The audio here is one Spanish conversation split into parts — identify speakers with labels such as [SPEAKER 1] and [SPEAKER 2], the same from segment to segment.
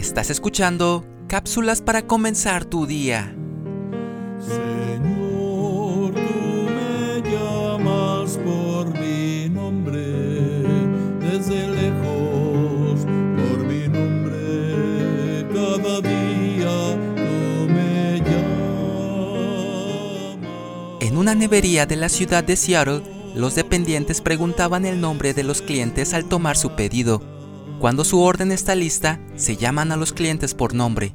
[SPEAKER 1] Estás escuchando cápsulas para comenzar tu día.
[SPEAKER 2] Señor, tú me llamas por mi nombre, desde lejos, por mi nombre, cada día tú me llamas.
[SPEAKER 1] En una nevería de la ciudad de Seattle, los dependientes preguntaban el nombre de los clientes al tomar su pedido. Cuando su orden está lista, se llaman a los clientes por nombre.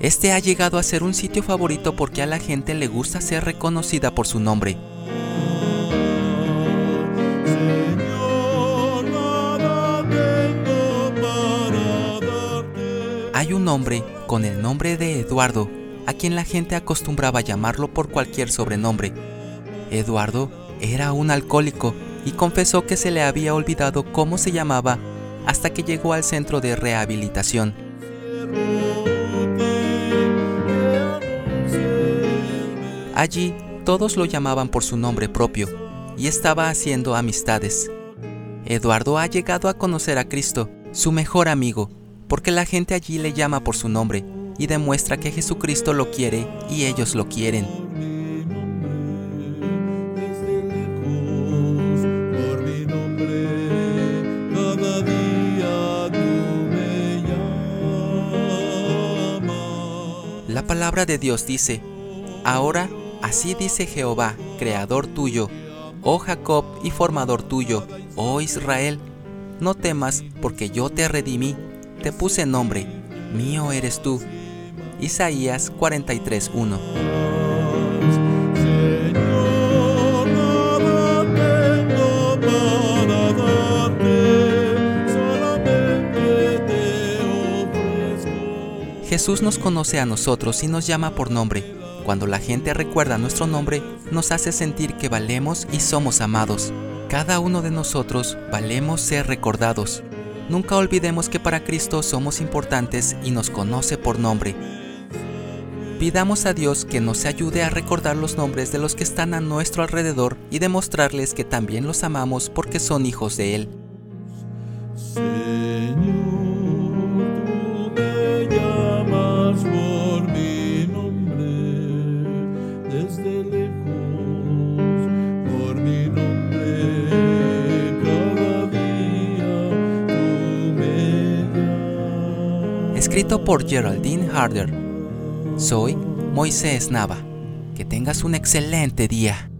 [SPEAKER 1] Este ha llegado a ser un sitio favorito porque a la gente le gusta ser reconocida por su nombre. Hay un hombre con el nombre de Eduardo, a quien la gente acostumbraba llamarlo por cualquier sobrenombre. Eduardo era un alcohólico y confesó que se le había olvidado cómo se llamaba hasta que llegó al centro de rehabilitación. Allí todos lo llamaban por su nombre propio y estaba haciendo amistades. Eduardo ha llegado a conocer a Cristo, su mejor amigo, porque la gente allí le llama por su nombre y demuestra que Jesucristo lo quiere y ellos lo quieren. Palabra de Dios dice, Ahora así dice Jehová, creador tuyo, oh Jacob y formador tuyo, oh Israel, no temas porque yo te redimí, te puse nombre, mío eres tú. Isaías 43:1 Jesús nos conoce a nosotros y nos llama por nombre. Cuando la gente recuerda nuestro nombre, nos hace sentir que valemos y somos amados. Cada uno de nosotros valemos ser recordados. Nunca olvidemos que para Cristo somos importantes y nos conoce por nombre. Pidamos a Dios que nos ayude a recordar los nombres de los que están a nuestro alrededor y demostrarles que también los amamos porque son hijos de Él. Escrito por Geraldine Harder. Soy Moisés Nava. Que tengas un excelente día.